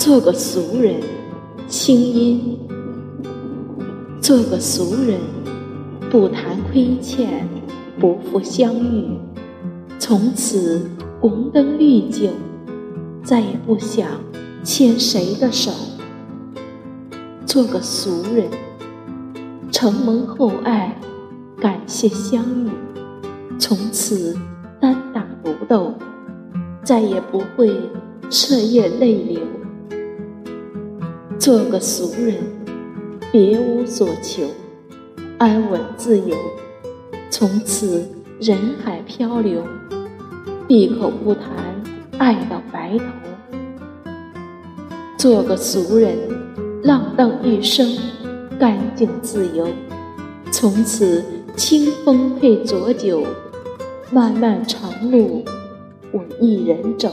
做个俗人，清音；做个俗人，不谈亏欠，不负相遇。从此红灯绿酒，再也不想牵谁的手。做个俗人，承蒙厚爱，感谢相遇。从此单打独斗，再也不会彻夜泪流。做个俗人，别无所求，安稳自由。从此人海漂流，闭口不谈爱到白头。做个俗人，浪荡一生，干净自由。从此清风配浊酒，漫漫长路我一人走。